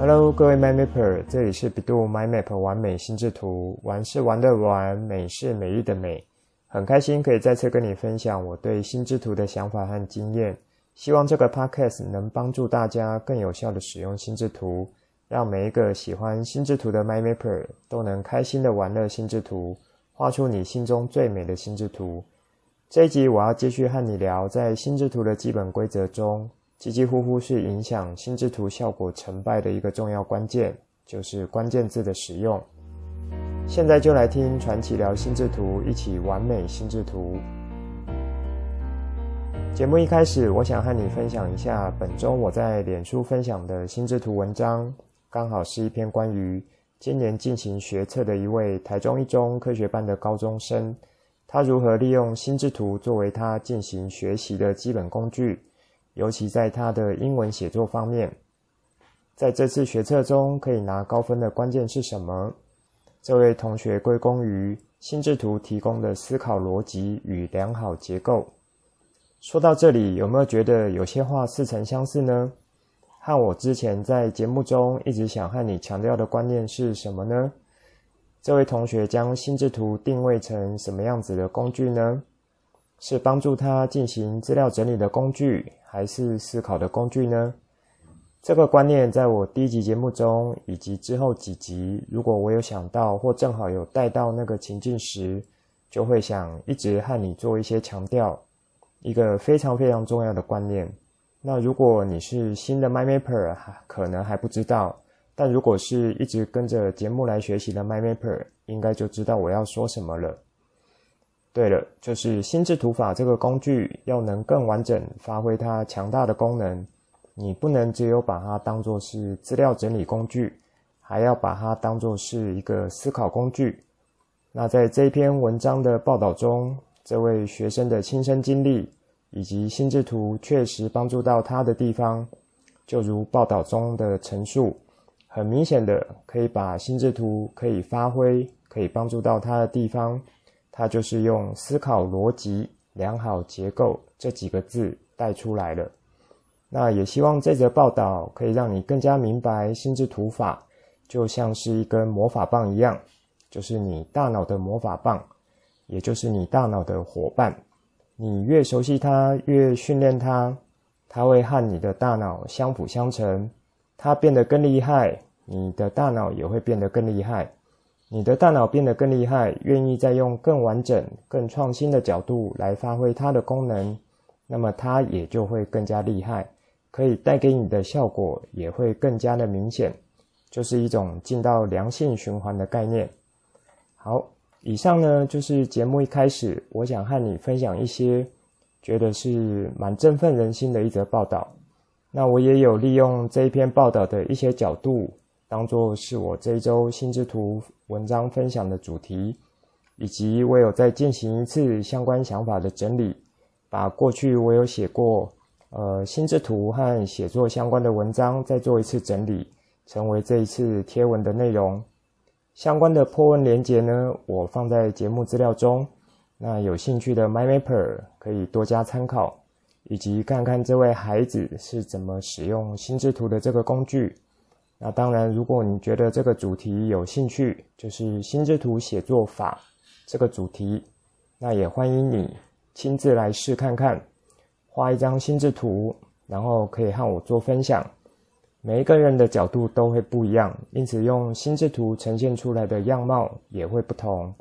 Hello，各位 MyMapper，这里是 bEDU MyMap 完美心智图，玩是玩的玩，美是美丽的美。很开心可以再次跟你分享我对心智图的想法和经验。希望这个 Podcast 能帮助大家更有效地使用心智图，让每一个喜欢心智图的 MyMapper 都能开心地玩乐心智图，画出你心中最美的心智图。这一集我要继续和你聊，在心智图的基本规则中。几几乎乎是影响心智图效果成败的一个重要关键，就是关键字的使用。现在就来听传奇聊心智图，一起完美心智图。节目一开始，我想和你分享一下本周我在脸书分享的心智图文章，刚好是一篇关于今年进行学测的一位台中一中科学班的高中生，他如何利用心智图作为他进行学习的基本工具。尤其在他的英文写作方面，在这次学测中可以拿高分的关键是什么？这位同学归功于心智图提供的思考逻辑与良好结构。说到这里，有没有觉得有些话似曾相似呢？和我之前在节目中一直想和你强调的观念是什么呢？这位同学将心智图定位成什么样子的工具呢？是帮助他进行资料整理的工具，还是思考的工具呢？这个观念在我第一集节目中，以及之后几集，如果我有想到或正好有带到那个情境时，就会想一直和你做一些强调，一个非常非常重要的观念。那如果你是新的 MyMapper，可能还不知道；但如果是一直跟着节目来学习的 MyMapper，应该就知道我要说什么了。对了，就是心智图法这个工具要能更完整发挥它强大的功能，你不能只有把它当作是资料整理工具，还要把它当作是一个思考工具。那在这篇文章的报道中，这位学生的亲身经历以及心智图确实帮助到他的地方，就如报道中的陈述，很明显的可以把心智图可以发挥、可以帮助到他的地方。他就是用思考逻辑、良好结构这几个字带出来了。那也希望这则报道可以让你更加明白，心智图法就像是一根魔法棒一样，就是你大脑的魔法棒，也就是你大脑的伙伴。你越熟悉它，越训练它，它会和你的大脑相辅相成。它变得更厉害，你的大脑也会变得更厉害。你的大脑变得更厉害，愿意再用更完整、更创新的角度来发挥它的功能，那么它也就会更加厉害，可以带给你的效果也会更加的明显，就是一种进到良性循环的概念。好，以上呢就是节目一开始，我想和你分享一些觉得是蛮振奋人心的一则报道。那我也有利用这一篇报道的一些角度。当做是我这一周心智图文章分享的主题，以及我有再进行一次相关想法的整理，把过去我有写过呃心智图和写作相关的文章再做一次整理，成为这一次贴文的内容。相关的 po 文连结呢，我放在节目资料中，那有兴趣的 MyMapper 可以多加参考，以及看看这位孩子是怎么使用心智图的这个工具。那当然，如果你觉得这个主题有兴趣，就是心智图写作法这个主题，那也欢迎你亲自来试看看，画一张心智图，然后可以和我做分享。每一个人的角度都会不一样，因此用心智图呈现出来的样貌也会不同。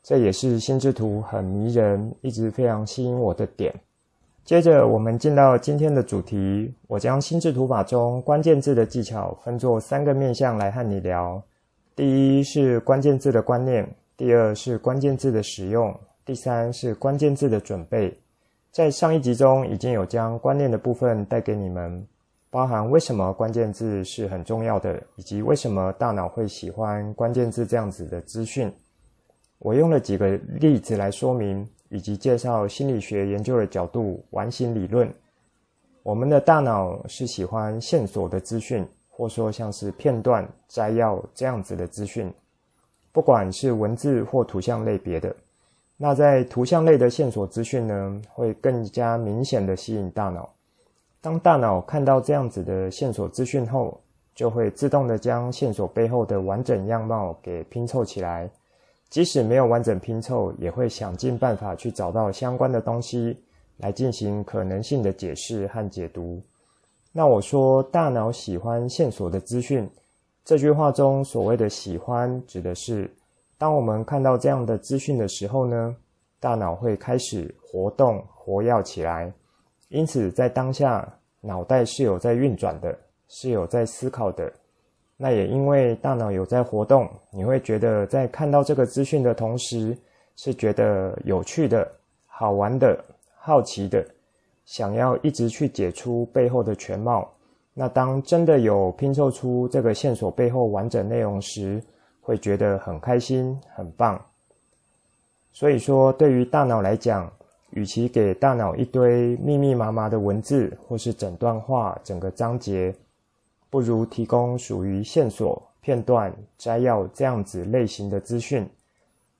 这也是心智图很迷人，一直非常吸引我的点。接着，我们进到今天的主题。我将心智图法中关键字的技巧分作三个面向来和你聊。第一是关键字的观念，第二是关键字的使用，第三是关键字的准备。在上一集中已经有将观念的部分带给你们，包含为什么关键字是很重要的，以及为什么大脑会喜欢关键字这样子的资讯。我用了几个例子来说明。以及介绍心理学研究的角度，完形理论。我们的大脑是喜欢线索的资讯，或说像是片段、摘要这样子的资讯，不管是文字或图像类别的。那在图像类的线索资讯呢，会更加明显的吸引大脑。当大脑看到这样子的线索资讯后，就会自动的将线索背后的完整样貌给拼凑起来。即使没有完整拼凑，也会想尽办法去找到相关的东西，来进行可能性的解释和解读。那我说大脑喜欢线索的资讯，这句话中所谓的喜欢，指的是当我们看到这样的资讯的时候呢，大脑会开始活动、活跃起来。因此，在当下，脑袋是有在运转的，是有在思考的。那也因为大脑有在活动，你会觉得在看到这个资讯的同时，是觉得有趣的、好玩的。好奇的，想要一直去解出背后的全貌。那当真的有拼凑出这个线索背后完整内容时，会觉得很开心、很棒。所以说，对于大脑来讲，与其给大脑一堆密密麻麻的文字，或是整段话、整个章节，不如提供属于线索、片段、摘要这样子类型的资讯，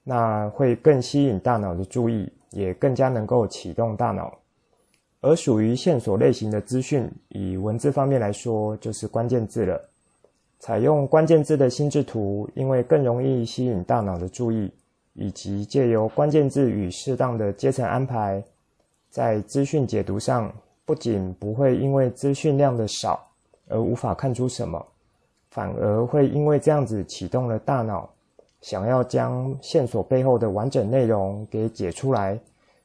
那会更吸引大脑的注意。也更加能够启动大脑，而属于线索类型的资讯，以文字方面来说，就是关键字了。采用关键字的心智图，因为更容易吸引大脑的注意，以及借由关键字与适当的阶层安排，在资讯解读上，不仅不会因为资讯量的少而无法看出什么，反而会因为这样子启动了大脑。想要将线索背后的完整内容给解出来，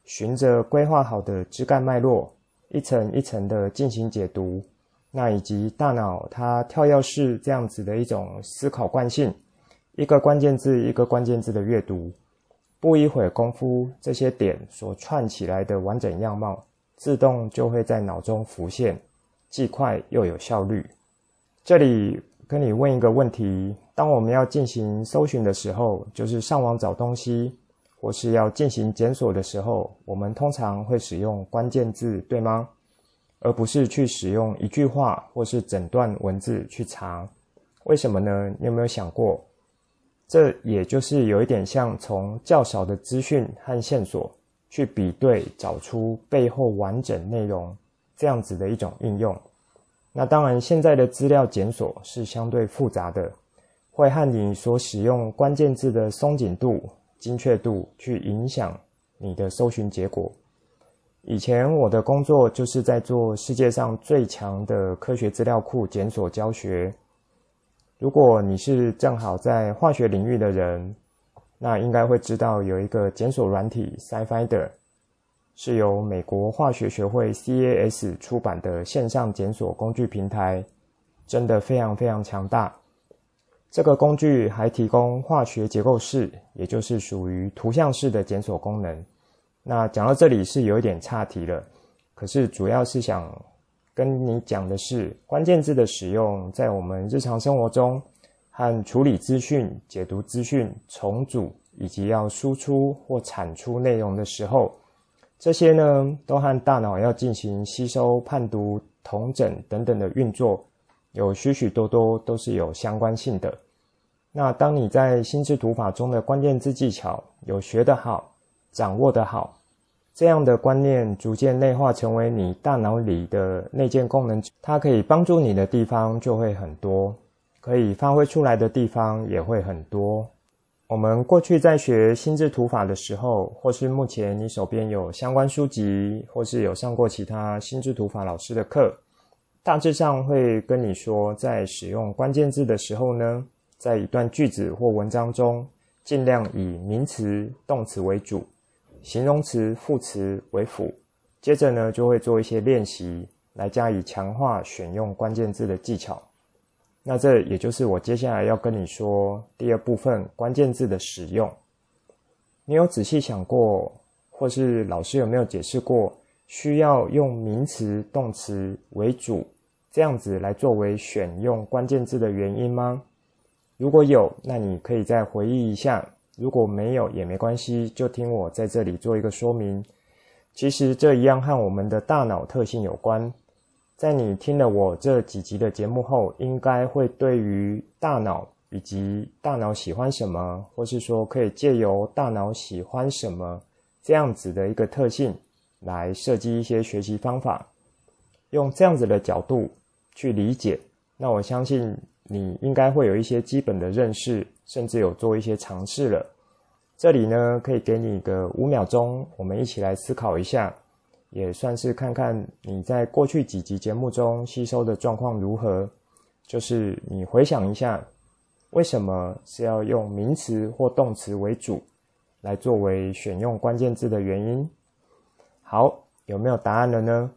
循着规划好的枝干脉络，一层一层的进行解读。那以及大脑它跳跃式这样子的一种思考惯性，一个关键字一个关键字的阅读，不一会功夫，这些点所串起来的完整样貌，自动就会在脑中浮现，既快又有效率。这里。跟你问一个问题：当我们要进行搜寻的时候，就是上网找东西，或是要进行检索的时候，我们通常会使用关键字，对吗？而不是去使用一句话或是整段文字去查。为什么呢？你有没有想过？这也就是有一点像从较少的资讯和线索去比对，找出背后完整内容，这样子的一种应用。那当然，现在的资料检索是相对复杂的，会和你所使用关键字的松紧度、精确度去影响你的搜寻结果。以前我的工作就是在做世界上最强的科学资料库检索教学。如果你是正好在化学领域的人，那应该会知道有一个检索软体 SciFinder。是由美国化学学会 CAS 出版的线上检索工具平台，真的非常非常强大。这个工具还提供化学结构式，也就是属于图像式的检索功能。那讲到这里是有一点岔题了，可是主要是想跟你讲的是，关键字的使用在我们日常生活中和处理资讯、解读资讯、重组以及要输出或产出内容的时候。这些呢，都和大脑要进行吸收、判读、统整等等的运作，有许许多多都是有相关性的。那当你在心智图法中的关键字技巧有学得好、掌握得好，这样的观念逐渐内化成为你大脑里的内建功能，它可以帮助你的地方就会很多，可以发挥出来的地方也会很多。我们过去在学心智图法的时候，或是目前你手边有相关书籍，或是有上过其他心智图法老师的课，大致上会跟你说，在使用关键字的时候呢，在一段句子或文章中，尽量以名词、动词为主，形容词、副词为辅。接着呢，就会做一些练习，来加以强化选用关键字的技巧。那这也就是我接下来要跟你说第二部分关键字的使用。你有仔细想过，或是老师有没有解释过，需要用名词、动词为主，这样子来作为选用关键字的原因吗？如果有，那你可以再回忆一下；如果没有也没关系，就听我在这里做一个说明。其实这一样和我们的大脑特性有关。在你听了我这几集的节目后，应该会对于大脑以及大脑喜欢什么，或是说可以借由大脑喜欢什么这样子的一个特性来设计一些学习方法，用这样子的角度去理解，那我相信你应该会有一些基本的认识，甚至有做一些尝试了。这里呢，可以给你个五秒钟，我们一起来思考一下，也算是看看你在过去几集节目中吸收的状况如何。就是你回想一下，为什么是要用名词或动词为主，来作为选用关键字的原因？好，有没有答案了呢？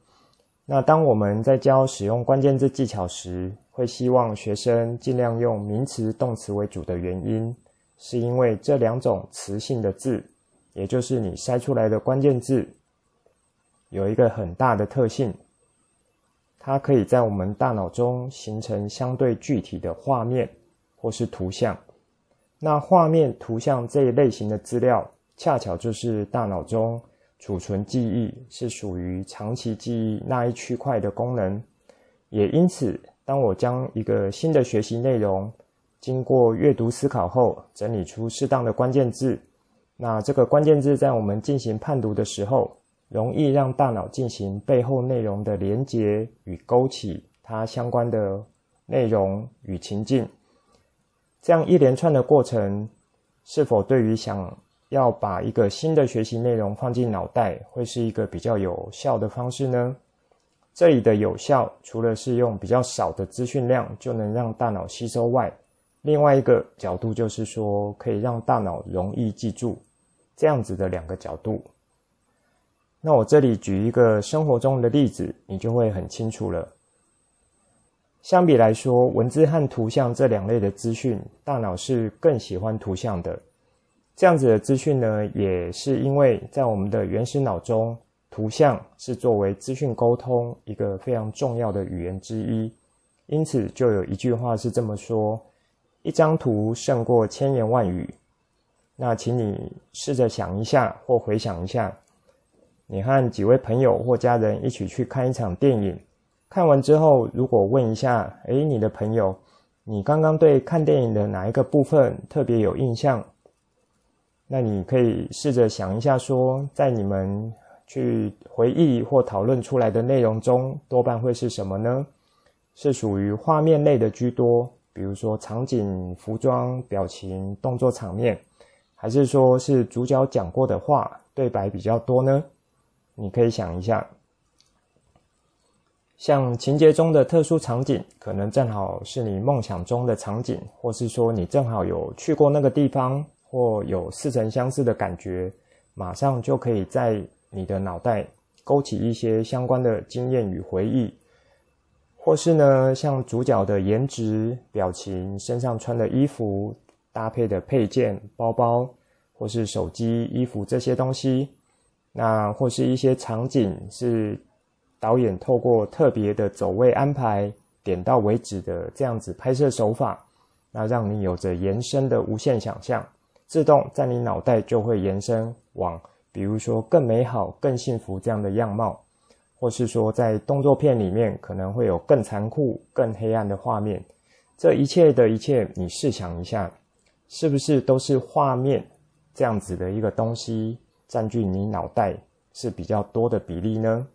那当我们在教使用关键字技巧时，会希望学生尽量用名词、动词为主的原因。是因为这两种词性的字，也就是你筛出来的关键字，有一个很大的特性，它可以在我们大脑中形成相对具体的画面或是图像。那画面、图像这一类型的资料，恰巧就是大脑中储存记忆，是属于长期记忆那一区块的功能。也因此，当我将一个新的学习内容，经过阅读思考后，整理出适当的关键字。那这个关键字在我们进行判读的时候，容易让大脑进行背后内容的连结与勾起它相关的内容与情境。这样一连串的过程，是否对于想要把一个新的学习内容放进脑袋，会是一个比较有效的方式呢？这里的有效，除了是用比较少的资讯量就能让大脑吸收外，另外一个角度就是说，可以让大脑容易记住，这样子的两个角度。那我这里举一个生活中的例子，你就会很清楚了。相比来说，文字和图像这两类的资讯，大脑是更喜欢图像的。这样子的资讯呢，也是因为在我们的原始脑中，图像是作为资讯沟通一个非常重要的语言之一。因此，就有一句话是这么说。一张图胜过千言万语。那请你试着想一下，或回想一下，你和几位朋友或家人一起去看一场电影，看完之后，如果问一下，诶，你的朋友，你刚刚对看电影的哪一个部分特别有印象？那你可以试着想一下，说，在你们去回忆或讨论出来的内容中，多半会是什么呢？是属于画面类的居多。比如说场景、服装、表情、动作场面，还是说是主角讲过的话，对白比较多呢？你可以想一下，像情节中的特殊场景，可能正好是你梦想中的场景，或是说你正好有去过那个地方，或有似曾相识的感觉，马上就可以在你的脑袋勾起一些相关的经验与回忆。或是呢，像主角的颜值、表情、身上穿的衣服、搭配的配件、包包，或是手机、衣服这些东西，那或是一些场景是导演透过特别的走位安排、点到为止的这样子拍摄手法，那让你有着延伸的无限想象，自动在你脑袋就会延伸往，比如说更美好、更幸福这样的样貌。或是说，在动作片里面可能会有更残酷、更黑暗的画面。这一切的一切，你试想一下，是不是都是画面这样子的一个东西占据你脑袋是比较多的比例呢？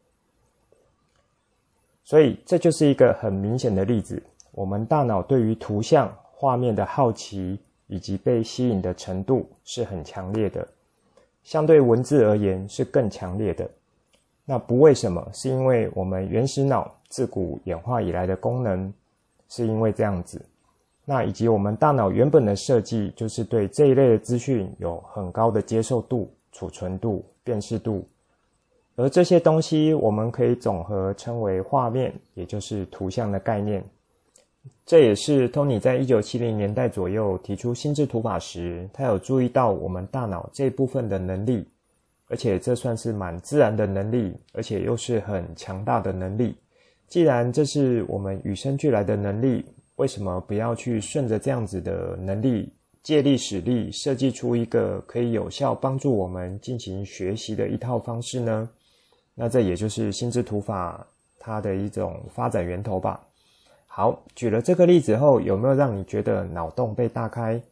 所以这就是一个很明显的例子。我们大脑对于图像、画面的好奇以及被吸引的程度是很强烈的，相对文字而言是更强烈的。那不为什么，是因为我们原始脑自古演化以来的功能，是因为这样子。那以及我们大脑原本的设计，就是对这一类的资讯有很高的接受度、储存度、辨识度，而这些东西我们可以总和称为画面，也就是图像的概念。这也是 Tony 在一九七零年代左右提出心智图法时，他有注意到我们大脑这部分的能力。而且这算是蛮自然的能力，而且又是很强大的能力。既然这是我们与生俱来的能力，为什么不要去顺着这样子的能力，借力使力，设计出一个可以有效帮助我们进行学习的一套方式呢？那这也就是心智图法它的一种发展源头吧。好，举了这个例子后，有没有让你觉得脑洞被大开？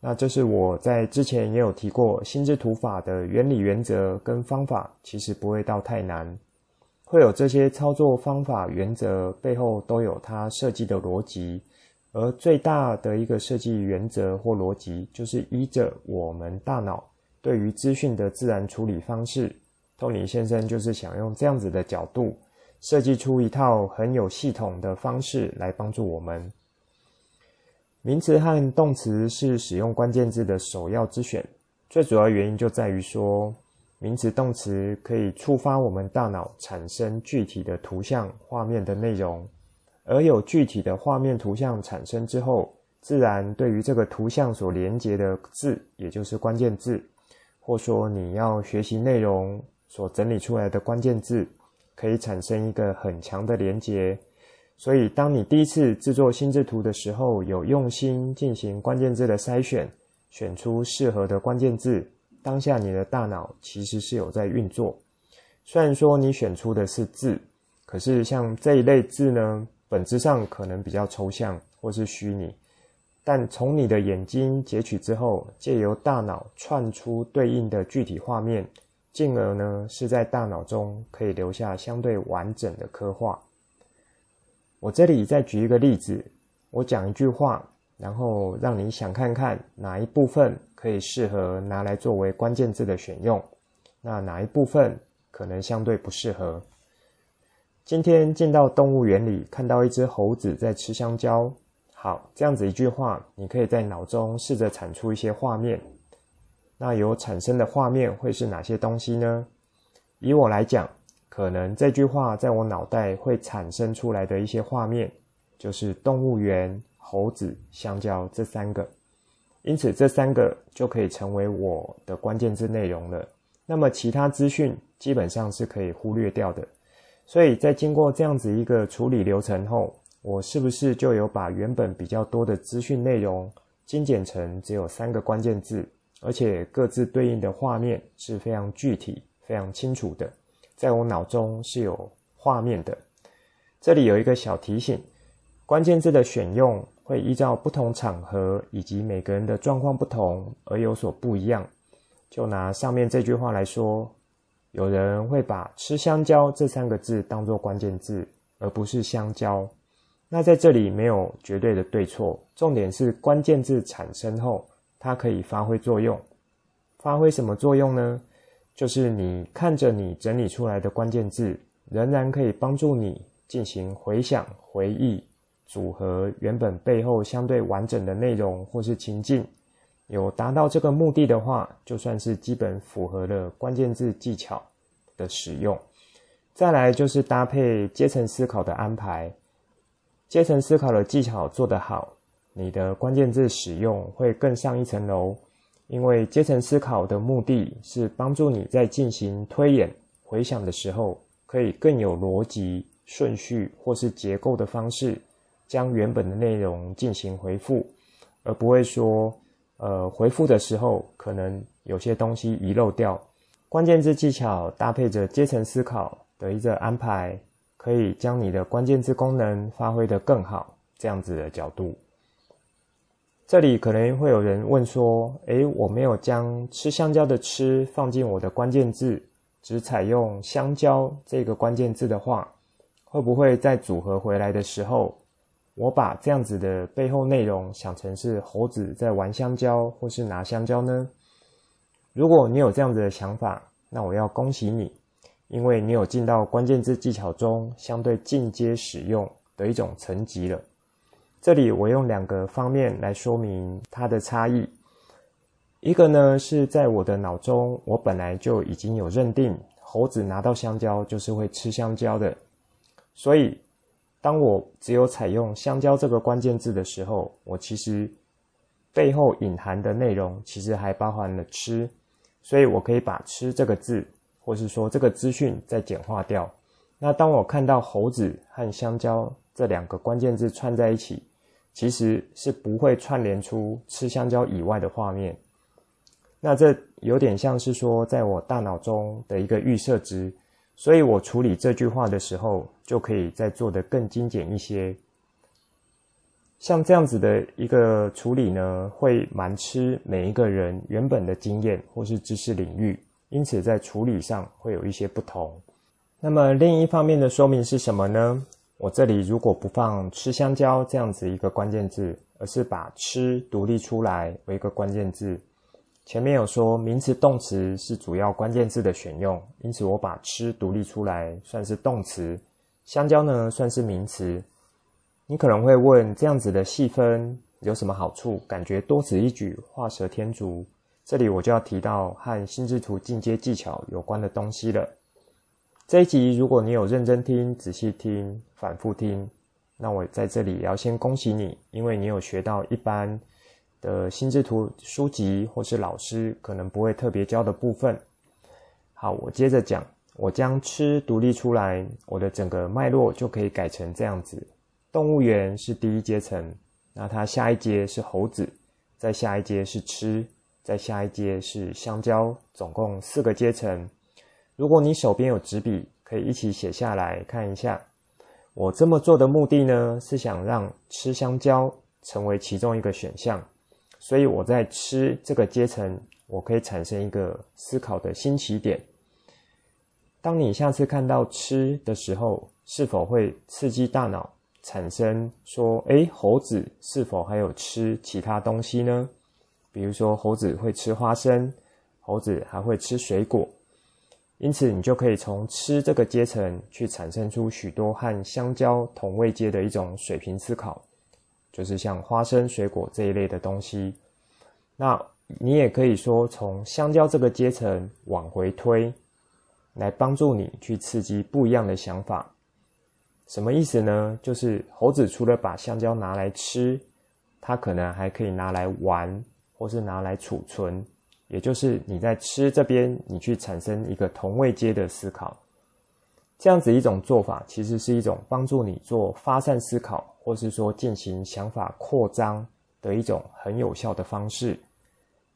那这是我在之前也有提过，心智图法的原理、原则跟方法，其实不会到太难。会有这些操作方法原则背后都有它设计的逻辑，而最大的一个设计原则或逻辑，就是依着我们大脑对于资讯的自然处理方式。托尼先生就是想用这样子的角度，设计出一套很有系统的方式来帮助我们。名词和动词是使用关键字的首要之选，最主要原因就在于说，名词、动词可以触发我们大脑产生具体的图像、画面的内容，而有具体的画面、图像产生之后，自然对于这个图像所连接的字，也就是关键字，或说你要学习内容所整理出来的关键字，可以产生一个很强的连接。所以，当你第一次制作心智图的时候，有用心进行关键字的筛选，选出适合的关键字。当下你的大脑其实是有在运作，虽然说你选出的是字，可是像这一类字呢，本质上可能比较抽象或是虚拟，但从你的眼睛截取之后，借由大脑串出对应的具体画面，进而呢是在大脑中可以留下相对完整的刻画。我这里再举一个例子，我讲一句话。然后让你想看看哪一部分可以适合拿来作为关键字的选用，那哪一部分可能相对不适合？今天进到动物园里，看到一只猴子在吃香蕉。好，这样子一句话，你可以在脑中试着产出一些画面。那有产生的画面会是哪些东西呢？以我来讲，可能这句话在我脑袋会产生出来的一些画面，就是动物园。猴子、香蕉这三个，因此这三个就可以成为我的关键字内容了。那么其他资讯基本上是可以忽略掉的。所以在经过这样子一个处理流程后，我是不是就有把原本比较多的资讯内容精简成只有三个关键字，而且各自对应的画面是非常具体、非常清楚的，在我脑中是有画面的。这里有一个小提醒：关键字的选用。会依照不同场合以及每个人的状况不同而有所不一样。就拿上面这句话来说，有人会把“吃香蕉”这三个字当做关键字，而不是香蕉。那在这里没有绝对的对错，重点是关键字产生后，它可以发挥作用。发挥什么作用呢？就是你看着你整理出来的关键字，仍然可以帮助你进行回想、回忆。组合原本背后相对完整的内容或是情境，有达到这个目的的话，就算是基本符合了关键字技巧的使用。再来就是搭配阶层思考的安排，阶层思考的技巧做得好，你的关键字使用会更上一层楼。因为阶层思考的目的是帮助你在进行推演、回想的时候，可以更有逻辑、顺序或是结构的方式。将原本的内容进行回复，而不会说，呃，回复的时候可能有些东西遗漏掉。关键字技巧搭配着阶层思考的一个安排，可以将你的关键字功能发挥得更好。这样子的角度，这里可能会有人问说：“诶，我没有将吃香蕉的吃放进我的关键字，只采用香蕉这个关键字的话，会不会在组合回来的时候？”我把这样子的背后内容想成是猴子在玩香蕉，或是拿香蕉呢？如果你有这样子的想法，那我要恭喜你，因为你有进到关键字技巧中相对进阶使用的一种层级了。这里我用两个方面来说明它的差异。一个呢是在我的脑中，我本来就已经有认定猴子拿到香蕉就是会吃香蕉的，所以。当我只有采用香蕉这个关键字的时候，我其实背后隐含的内容其实还包含了吃，所以我可以把吃这个字，或是说这个资讯再简化掉。那当我看到猴子和香蕉这两个关键字串在一起，其实是不会串联出吃香蕉以外的画面。那这有点像是说，在我大脑中的一个预设值。所以我处理这句话的时候，就可以再做得更精简一些。像这样子的一个处理呢，会蛮吃每一个人原本的经验或是知识领域，因此在处理上会有一些不同。那么另一方面的说明是什么呢？我这里如果不放吃香蕉这样子一个关键字，而是把吃独立出来为一个关键字。前面有说名词动词是主要关键字的选用，因此我把吃独立出来算是动词，香蕉呢算是名词。你可能会问，这样子的细分有什么好处？感觉多此一举，画蛇添足。这里我就要提到和心智图进阶技巧有关的东西了。这一集如果你有认真听、仔细听、反复听，那我在这里也要先恭喜你，因为你有学到一般的心智图书籍或是老师可能不会特别教的部分。好，我接着讲，我将吃独立出来，我的整个脉络就可以改成这样子。动物园是第一阶层，那它下一阶是猴子，再下一阶是吃，再下一阶是香蕉，总共四个阶层。如果你手边有纸笔，可以一起写下来看一下。我这么做的目的呢，是想让吃香蕉成为其中一个选项，所以我在吃这个阶层，我可以产生一个思考的新起点。当你下次看到吃的时候，是否会刺激大脑？产生说，诶，猴子是否还有吃其他东西呢？比如说，猴子会吃花生，猴子还会吃水果。因此，你就可以从吃这个阶层去产生出许多和香蕉同位阶的一种水平思考，就是像花生、水果这一类的东西。那你也可以说，从香蕉这个阶层往回推，来帮助你去刺激不一样的想法。什么意思呢？就是猴子除了把香蕉拿来吃，它可能还可以拿来玩，或是拿来储存。也就是你在吃这边，你去产生一个同位阶的思考。这样子一种做法，其实是一种帮助你做发散思考，或是说进行想法扩张的一种很有效的方式。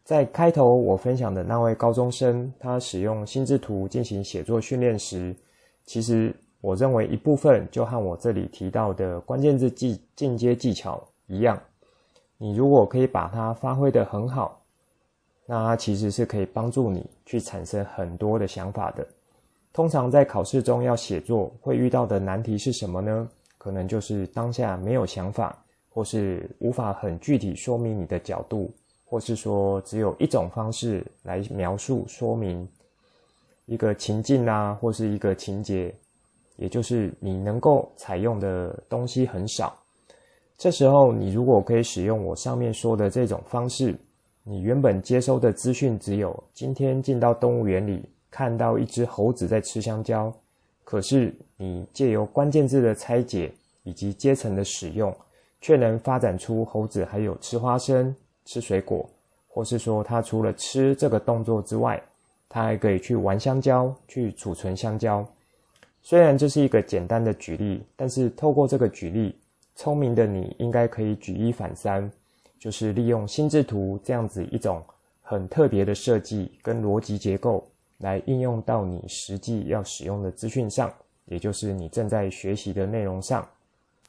在开头我分享的那位高中生，他使用心智图进行写作训练时，其实。我认为一部分就和我这里提到的关键字技进阶技巧一样，你如果可以把它发挥得很好，那它其实是可以帮助你去产生很多的想法的。通常在考试中要写作会遇到的难题是什么呢？可能就是当下没有想法，或是无法很具体说明你的角度，或是说只有一种方式来描述说明一个情境啊，或是一个情节。也就是你能够采用的东西很少，这时候你如果可以使用我上面说的这种方式，你原本接收的资讯只有今天进到动物园里看到一只猴子在吃香蕉，可是你借由关键字的拆解以及阶层的使用，却能发展出猴子还有吃花生、吃水果，或是说他除了吃这个动作之外，他还可以去玩香蕉、去储存香蕉。虽然这是一个简单的举例，但是透过这个举例，聪明的你应该可以举一反三，就是利用心智图这样子一种很特别的设计跟逻辑结构，来应用到你实际要使用的资讯上，也就是你正在学习的内容上。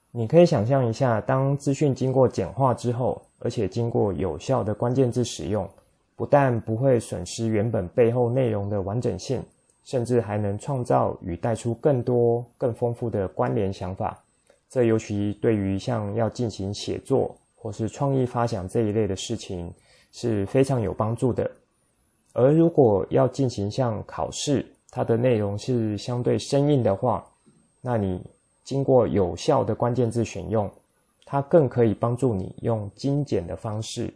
你可以想象一下，当资讯经过简化之后，而且经过有效的关键字使用，不但不会损失原本背后内容的完整性。甚至还能创造与带出更多、更丰富的关联想法，这尤其对于像要进行写作或是创意发想这一类的事情是非常有帮助的。而如果要进行像考试，它的内容是相对生硬的话，那你经过有效的关键字选用，它更可以帮助你用精简的方式，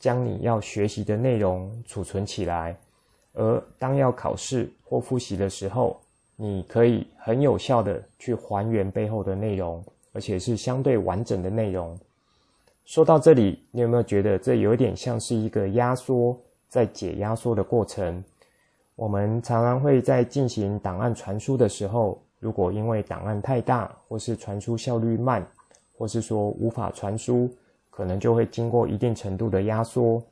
将你要学习的内容储存起来。而当要考试或复习的时候，你可以很有效的去还原背后的内容，而且是相对完整的内容。说到这里，你有没有觉得这有点像是一个压缩在解压缩的过程？我们常常会在进行档案传输的时候，如果因为档案太大，或是传输效率慢，或是说无法传输，可能就会经过一定程度的压缩。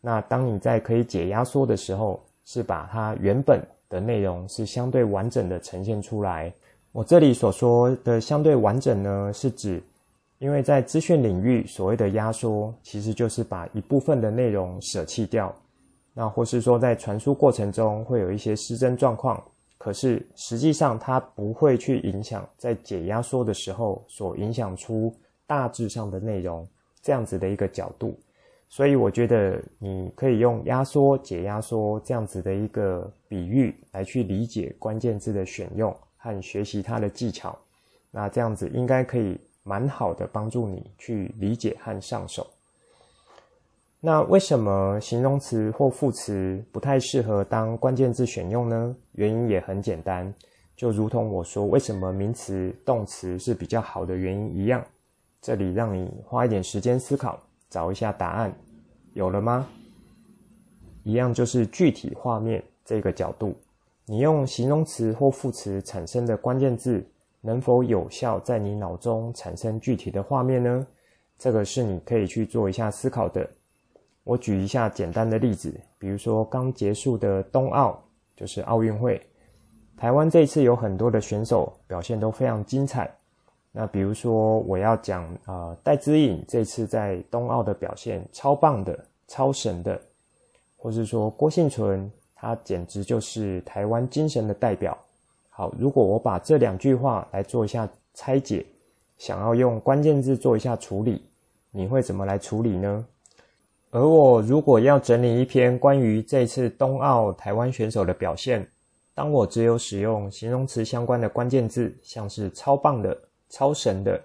那当你在可以解压缩的时候，是把它原本的内容是相对完整的呈现出来。我这里所说的相对完整呢，是指因为在资讯领域所谓的压缩，其实就是把一部分的内容舍弃掉。那或是说在传输过程中会有一些失真状况，可是实际上它不会去影响在解压缩的时候所影响出大致上的内容这样子的一个角度。所以我觉得你可以用压缩、解压缩这样子的一个比喻来去理解关键字的选用和学习它的技巧。那这样子应该可以蛮好的帮助你去理解和上手。那为什么形容词或副词不太适合当关键字选用呢？原因也很简单，就如同我说为什么名词、动词是比较好的原因一样。这里让你花一点时间思考。找一下答案，有了吗？一样就是具体画面这个角度，你用形容词或副词产生的关键字，能否有效在你脑中产生具体的画面呢？这个是你可以去做一下思考的。我举一下简单的例子，比如说刚结束的冬奥，就是奥运会，台湾这一次有很多的选手表现都非常精彩。那比如说，我要讲啊，戴资颖这次在冬奥的表现超棒的、超神的，或是说郭幸存，他简直就是台湾精神的代表。好，如果我把这两句话来做一下拆解，想要用关键字做一下处理，你会怎么来处理呢？而我如果要整理一篇关于这次冬奥台湾选手的表现，当我只有使用形容词相关的关键字，像是超棒的。超神的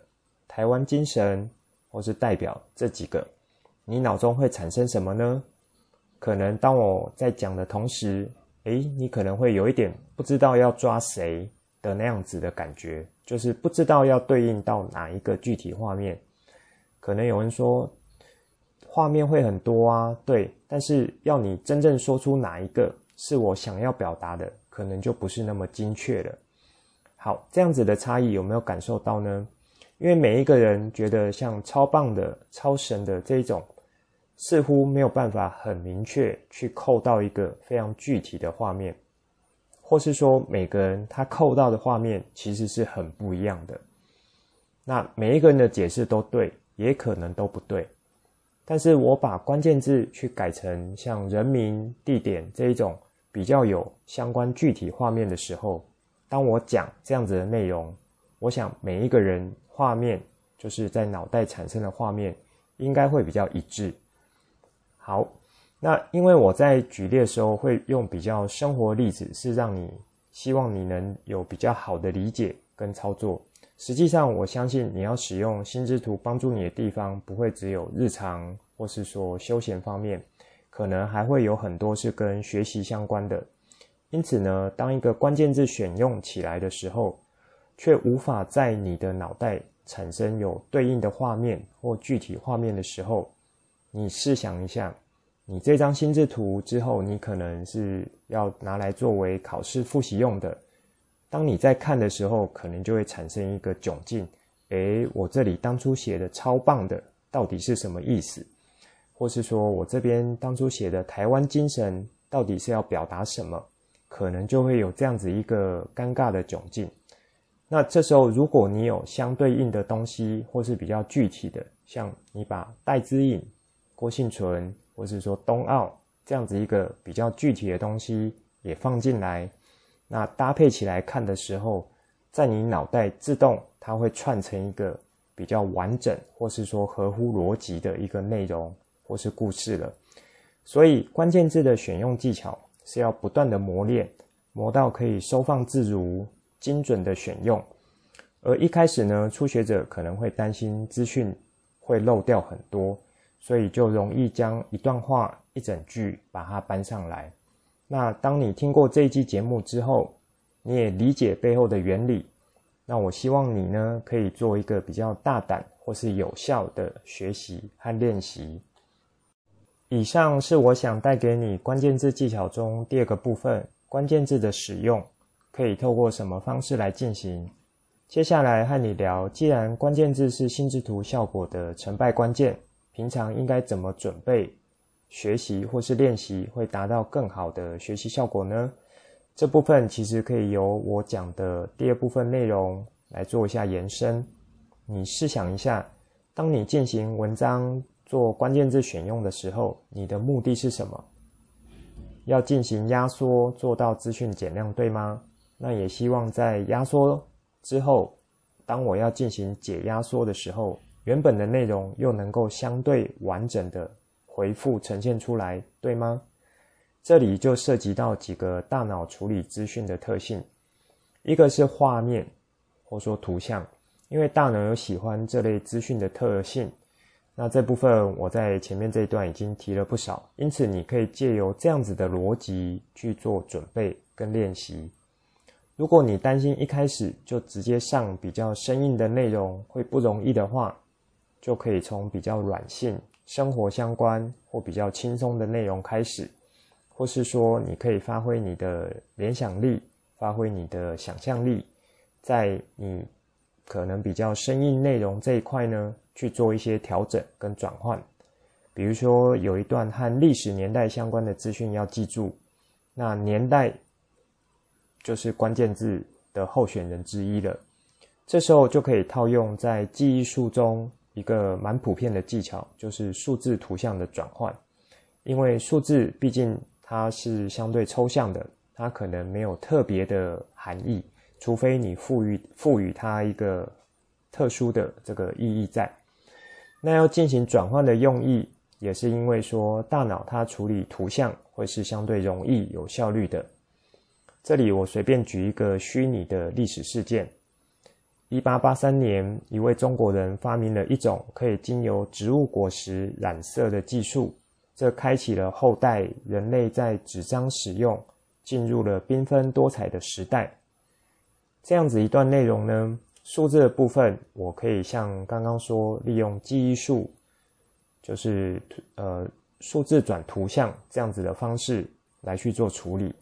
台湾精神，或是代表这几个，你脑中会产生什么呢？可能当我在讲的同时，诶，你可能会有一点不知道要抓谁的那样子的感觉，就是不知道要对应到哪一个具体画面。可能有人说，画面会很多啊，对，但是要你真正说出哪一个是我想要表达的，可能就不是那么精确了。好，这样子的差异有没有感受到呢？因为每一个人觉得像超棒的、超神的这种，似乎没有办法很明确去扣到一个非常具体的画面，或是说每个人他扣到的画面其实是很不一样的。那每一个人的解释都对，也可能都不对。但是我把关键字去改成像人名、地点这一种比较有相关具体画面的时候。当我讲这样子的内容，我想每一个人画面就是在脑袋产生的画面，应该会比较一致。好，那因为我在举例的时候会用比较生活例子，是让你希望你能有比较好的理解跟操作。实际上，我相信你要使用心智图帮助你的地方，不会只有日常或是说休闲方面，可能还会有很多是跟学习相关的。因此呢，当一个关键字选用起来的时候，却无法在你的脑袋产生有对应的画面或具体画面的时候，你试想一下，你这张心智图之后，你可能是要拿来作为考试复习用的。当你在看的时候，可能就会产生一个窘境：诶，我这里当初写的超棒的，到底是什么意思？或是说我这边当初写的台湾精神，到底是要表达什么？可能就会有这样子一个尴尬的窘境。那这时候，如果你有相对应的东西，或是比较具体的，像你把戴资颖、郭婞淳，或是说冬奥这样子一个比较具体的东西也放进来，那搭配起来看的时候，在你脑袋自动它会串成一个比较完整，或是说合乎逻辑的一个内容或是故事了。所以关键字的选用技巧。是要不断的磨练，磨到可以收放自如、精准的选用。而一开始呢，初学者可能会担心资讯会漏掉很多，所以就容易将一段话、一整句把它搬上来。那当你听过这一期节目之后，你也理解背后的原理，那我希望你呢，可以做一个比较大胆或是有效的学习和练习。以上是我想带给你关键字技巧中第二个部分，关键字的使用可以透过什么方式来进行？接下来和你聊，既然关键字是心智图效果的成败关键，平常应该怎么准备学习或是练习，会达到更好的学习效果呢？这部分其实可以由我讲的第二部分内容来做一下延伸。你试想一下，当你进行文章。做关键字选用的时候，你的目的是什么？要进行压缩，做到资讯减量，对吗？那也希望在压缩之后，当我要进行解压缩的时候，原本的内容又能够相对完整的回复呈现出来，对吗？这里就涉及到几个大脑处理资讯的特性，一个是画面，或说图像，因为大脑有喜欢这类资讯的特性。那这部分我在前面这一段已经提了不少，因此你可以借由这样子的逻辑去做准备跟练习。如果你担心一开始就直接上比较生硬的内容会不容易的话，就可以从比较软性、生活相关或比较轻松的内容开始，或是说你可以发挥你的联想力，发挥你的想象力，在你可能比较生硬内容这一块呢，去做一些调整跟转换，比如说有一段和历史年代相关的资讯要记住，那年代就是关键字的候选人之一了。这时候就可以套用在记忆术中一个蛮普遍的技巧，就是数字图像的转换。因为数字毕竟它是相对抽象的，它可能没有特别的含义，除非你赋予赋予它一个特殊的这个意义在。那要进行转换的用意，也是因为说大脑它处理图像会是相对容易、有效率的。这里我随便举一个虚拟的历史事件：一八八三年，一位中国人发明了一种可以经由植物果实染色的技术，这开启了后代人类在纸张使用进入了缤纷多彩的时代。这样子一段内容呢，数字的部分，我可以像刚刚说，利用记忆术，就是呃数字转图像这样子的方式来去做处理。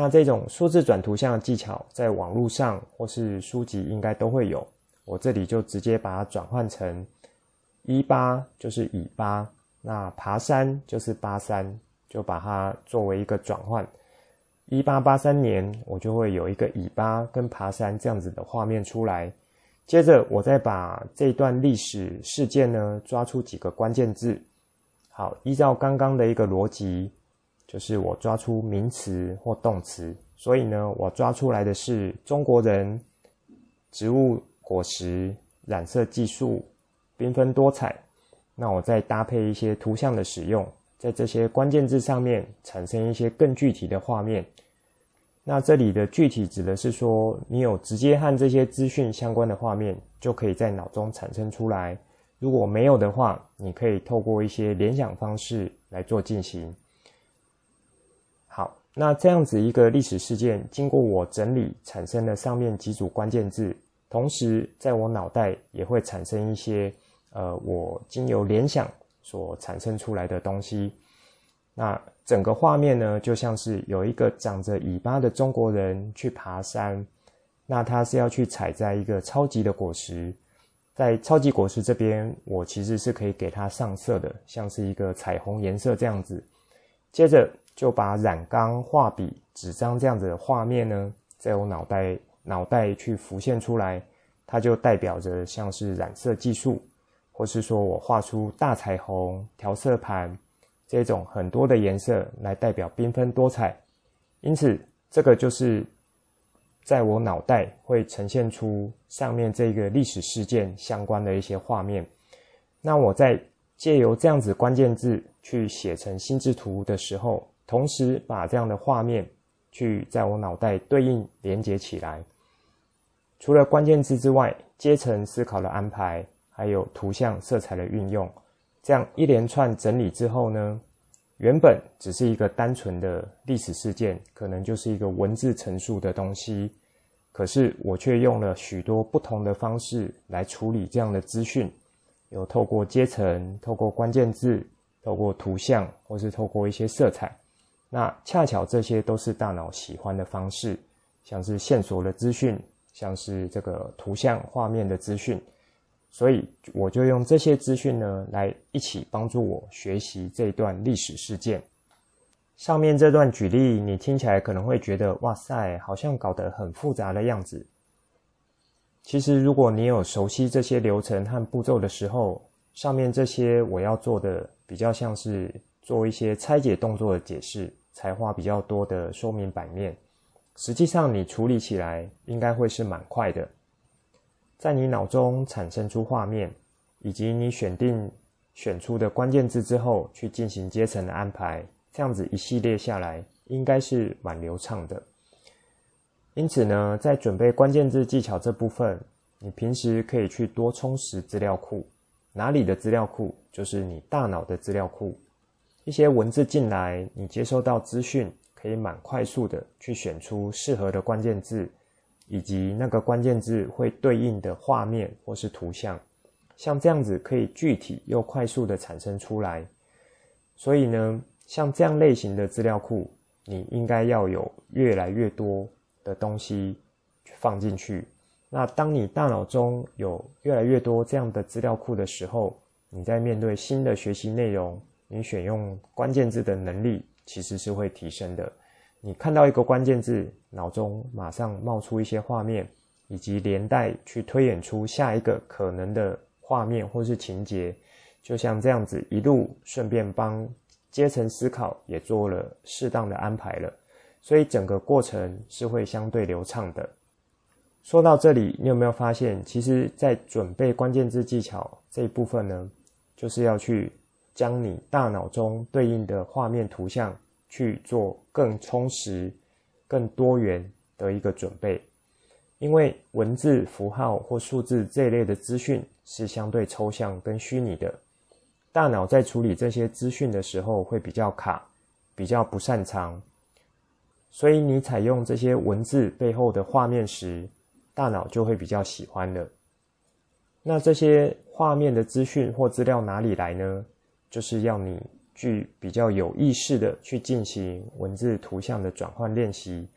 那这种数字转图像的技巧，在网络上或是书籍应该都会有。我这里就直接把它转换成一八，就是乙八，那爬山就是八三，就把它作为一个转换。一八八三年，我就会有一个乙八跟爬山这样子的画面出来。接着，我再把这段历史事件呢，抓出几个关键字。好，依照刚刚的一个逻辑，就是我抓出名词或动词。所以呢，我抓出来的是中国人、植物果实、染色技术、缤纷多彩。那我再搭配一些图像的使用。在这些关键字上面产生一些更具体的画面。那这里的具体指的是说，你有直接和这些资讯相关的画面，就可以在脑中产生出来。如果没有的话，你可以透过一些联想方式来做进行。那这样子一个历史事件，经过我整理，产生了上面几组关键字，同时在我脑袋也会产生一些，呃，我经由联想。所产生出来的东西，那整个画面呢，就像是有一个长着尾巴的中国人去爬山，那他是要去采摘一个超级的果实，在超级果实这边，我其实是可以给它上色的，像是一个彩虹颜色这样子。接着就把染缸、画笔、纸张这样子的画面呢，在我脑袋脑袋去浮现出来，它就代表着像是染色技术。或是说我画出大彩虹调色盘这种很多的颜色来代表缤纷多彩，因此这个就是在我脑袋会呈现出上面这个历史事件相关的一些画面。那我在借由这样子关键字去写成心智图的时候，同时把这样的画面去在我脑袋对应连接起来。除了关键字之外，阶层思考的安排。还有图像色彩的运用，这样一连串整理之后呢，原本只是一个单纯的历史事件，可能就是一个文字陈述的东西，可是我却用了许多不同的方式来处理这样的资讯，有透过阶层、透过关键字、透过图像，或是透过一些色彩，那恰巧这些都是大脑喜欢的方式，像是线索的资讯，像是这个图像画面的资讯。所以我就用这些资讯呢，来一起帮助我学习这段历史事件。上面这段举例，你听起来可能会觉得，哇塞，好像搞得很复杂的样子。其实，如果你有熟悉这些流程和步骤的时候，上面这些我要做的，比较像是做一些拆解动作的解释，才花比较多的说明版面。实际上你处理起来应该会是蛮快的。在你脑中产生出画面，以及你选定选出的关键字之后，去进行阶层的安排，这样子一系列下来，应该是蛮流畅的。因此呢，在准备关键字技巧这部分，你平时可以去多充实资料库。哪里的资料库？就是你大脑的资料库。一些文字进来，你接收到资讯，可以蛮快速的去选出适合的关键字，以及那个关键字会对应的画面或是图像，像这样子可以具体又快速的产生出来。所以呢，像这样类型的资料库，你应该要有越来越多的东西放进去。那当你大脑中有越来越多这样的资料库的时候，你在面对新的学习内容，你选用关键字的能力其实是会提升的。你看到一个关键字，脑中马上冒出一些画面，以及连带去推演出下一个可能的画面或是情节，就像这样子一路顺便帮阶层思考也做了适当的安排了，所以整个过程是会相对流畅的。说到这里，你有没有发现，其实，在准备关键字技巧这一部分呢，就是要去将你大脑中对应的画面图像去做更充实、更多元的一个准备。因为文字、符号或数字这一类的资讯是相对抽象跟虚拟的，大脑在处理这些资讯的时候会比较卡，比较不擅长。所以你采用这些文字背后的画面时，大脑就会比较喜欢了。那这些画面的资讯或资料哪里来呢？就是要你去比较有意识的去进行文字图像的转换练习，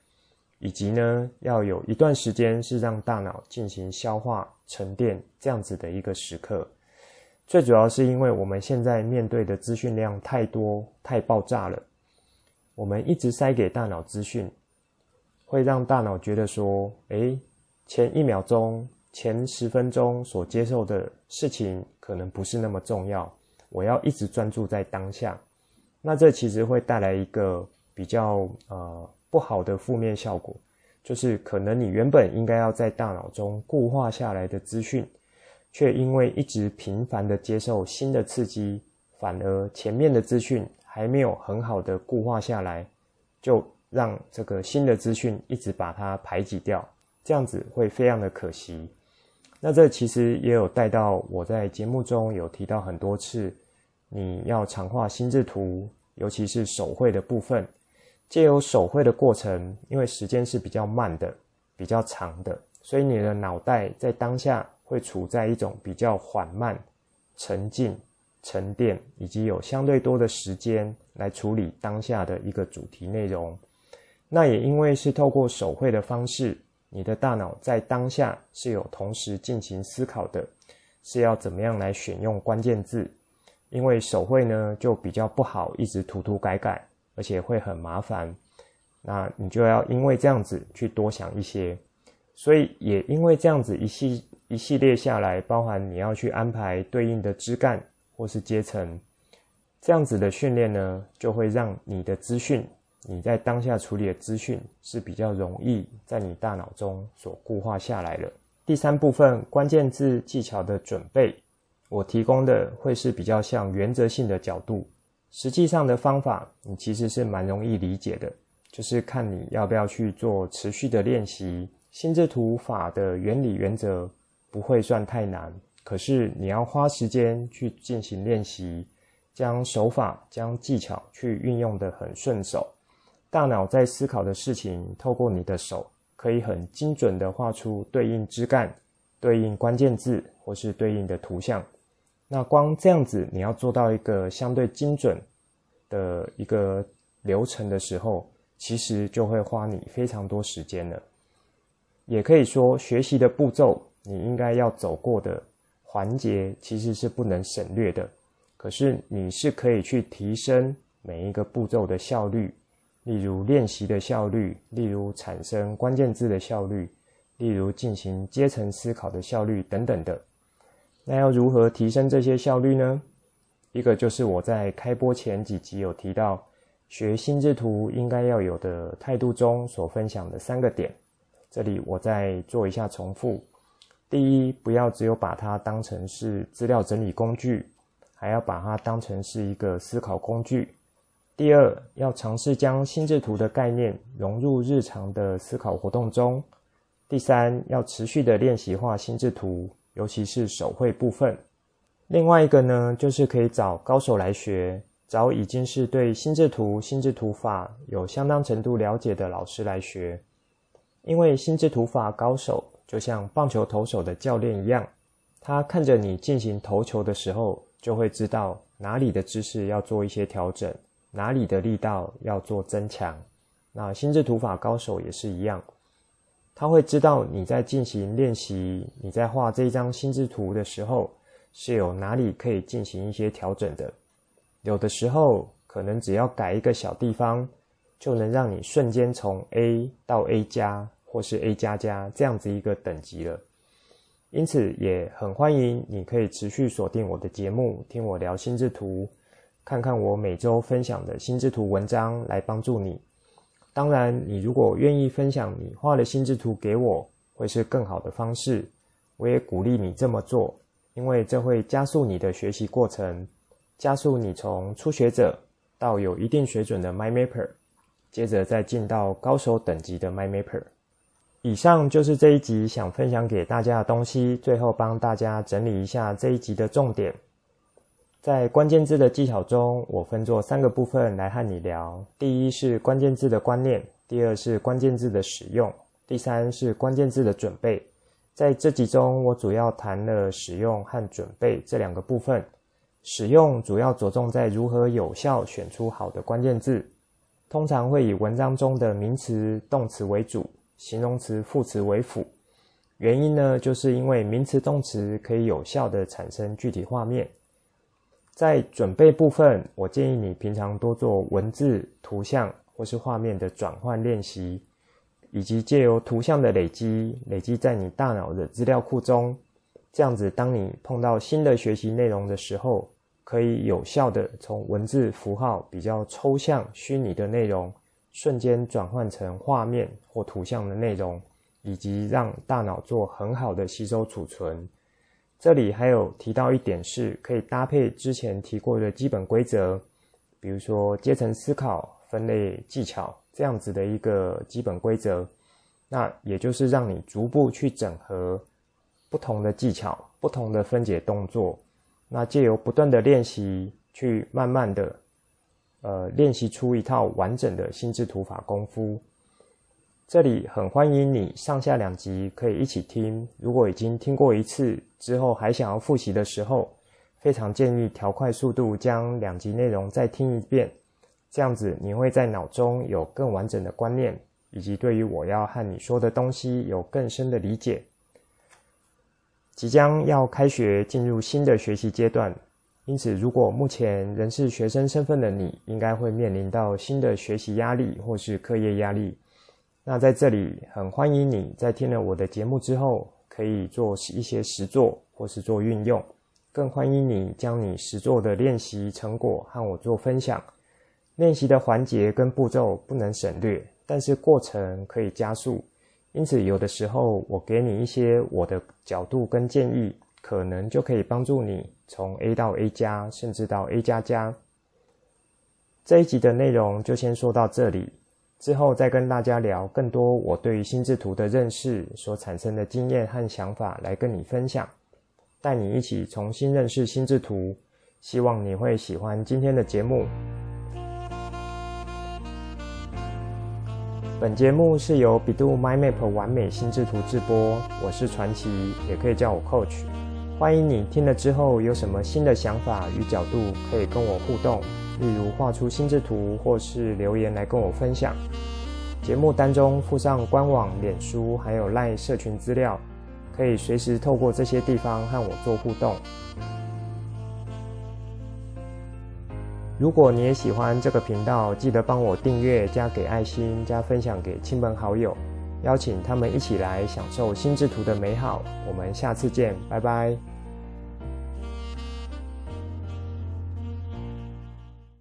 以及呢，要有一段时间是让大脑进行消化沉淀这样子的一个时刻。最主要是因为我们现在面对的资讯量太多太爆炸了，我们一直塞给大脑资讯，会让大脑觉得说，诶。前一秒钟、前十分钟所接受的事情可能不是那么重要，我要一直专注在当下。那这其实会带来一个比较呃不好的负面效果，就是可能你原本应该要在大脑中固化下来的资讯，却因为一直频繁的接受新的刺激，反而前面的资讯还没有很好的固化下来，就让这个新的资讯一直把它排挤掉。这样子会非常的可惜。那这其实也有带到我在节目中有提到很多次，你要常画心智图，尤其是手绘的部分。借由手绘的过程，因为时间是比较慢的、比较长的，所以你的脑袋在当下会处在一种比较缓慢、沉静、沉淀，以及有相对多的时间来处理当下的一个主题内容。那也因为是透过手绘的方式。你的大脑在当下是有同时进行思考的，是要怎么样来选用关键字？因为手绘呢就比较不好一直涂涂改改，而且会很麻烦。那你就要因为这样子去多想一些，所以也因为这样子一系一系列下来，包含你要去安排对应的枝干或是阶层，这样子的训练呢，就会让你的资讯。你在当下处理的资讯是比较容易在你大脑中所固化下来了。第三部分关键字技巧的准备，我提供的会是比较像原则性的角度，实际上的方法你其实是蛮容易理解的，就是看你要不要去做持续的练习。心智图法的原理原则不会算太难，可是你要花时间去进行练习，将手法、将技巧去运用得很顺手。大脑在思考的事情，透过你的手，可以很精准地画出对应枝干、对应关键字或是对应的图像。那光这样子，你要做到一个相对精准的一个流程的时候，其实就会花你非常多时间了。也可以说，学习的步骤，你应该要走过的环节，其实是不能省略的。可是你是可以去提升每一个步骤的效率。例如练习的效率，例如产生关键字的效率，例如进行阶层思考的效率等等的。那要如何提升这些效率呢？一个就是我在开播前几集有提到，学心智图应该要有的态度中所分享的三个点，这里我再做一下重复。第一，不要只有把它当成是资料整理工具，还要把它当成是一个思考工具。第二，要尝试将心智图的概念融入日常的思考活动中。第三，要持续的练习画心智图，尤其是手绘部分。另外一个呢，就是可以找高手来学。找已经是对心智图、心智图法有相当程度了解的老师来学，因为心智图法高手就像棒球投手的教练一样，他看着你进行投球的时候，就会知道哪里的姿势要做一些调整，哪里的力道要做增强。那心智图法高手也是一样，他会知道你在进行练习，你在画这一张心智图的时候，是有哪里可以进行一些调整的。有的时候，可能只要改一个小地方，就能让你瞬间从 A 到 A 加，或是 A 加加这样子一个等级了。因此，也很欢迎你可以持续锁定我的节目，听我聊心智图，看看我每周分享的心智图文章来帮助你。当然，你如果愿意分享你画的心智图给我，会是更好的方式。我也鼓励你这么做，因为这会加速你的学习过程。加速你从初学者到有一定水准的 My Mapper，接着再进到高手等级的 My Mapper。以上就是这一集想分享给大家的东西。最后帮大家整理一下这一集的重点。在关键字的技巧中，我分作三个部分来和你聊。第一是关键字的观念，第二是关键字的使用，第三是关键字的准备。在这集中，我主要谈了使用和准备这两个部分。使用主要着重在如何有效选出好的关键字，通常会以文章中的名词、动词为主，形容词、副词为辅。原因呢，就是因为名词、动词可以有效地产生具体画面。在准备部分，我建议你平常多做文字、图像或是画面的转换练习，以及借由图像的累积，累积在你大脑的资料库中。这样子，当你碰到新的学习内容的时候，可以有效地从文字符号比较抽象、虚拟的内容，瞬间转换成画面或图像的内容，以及让大脑做很好的吸收储存。这里还有提到一点是，可以搭配之前提过的基本规则，比如说阶层思考、分类技巧这样子的一个基本规则。那也就是让你逐步去整合。不同的技巧，不同的分解动作，那借由不断的练习，去慢慢的，呃，练习出一套完整的心智图法功夫。这里很欢迎你上下两集可以一起听。如果已经听过一次之后还想要复习的时候，非常建议调快速度，将两集内容再听一遍。这样子你会在脑中有更完整的观念，以及对于我要和你说的东西有更深的理解。即将要开学，进入新的学习阶段，因此，如果目前仍是学生身份的你，应该会面临到新的学习压力或是课业压力。那在这里，很欢迎你在听了我的节目之后，可以做一些实作或是做运用。更欢迎你将你实作的练习成果和我做分享。练习的环节跟步骤不能省略，但是过程可以加速。因此，有的时候我给你一些我的角度跟建议，可能就可以帮助你从 A 到 A 加，甚至到 A 加加。这一集的内容就先说到这里，之后再跟大家聊更多我对于心智图的认识所产生的经验和想法来跟你分享，带你一起重新认识心智图。希望你会喜欢今天的节目。本节目是由 bEDU MindMap 完美心智图制播，我是传奇，也可以叫我 Coach。欢迎你听了之后有什么新的想法与角度，可以跟我互动，例如画出心智图，或是留言来跟我分享。节目单中附上官网、脸书还有 LINE 社群资料，可以随时透过这些地方和我做互动。如果你也喜欢这个频道，记得帮我订阅、加给爱心、加分享给亲朋好友，邀请他们一起来享受心智图的美好。我们下次见，拜拜。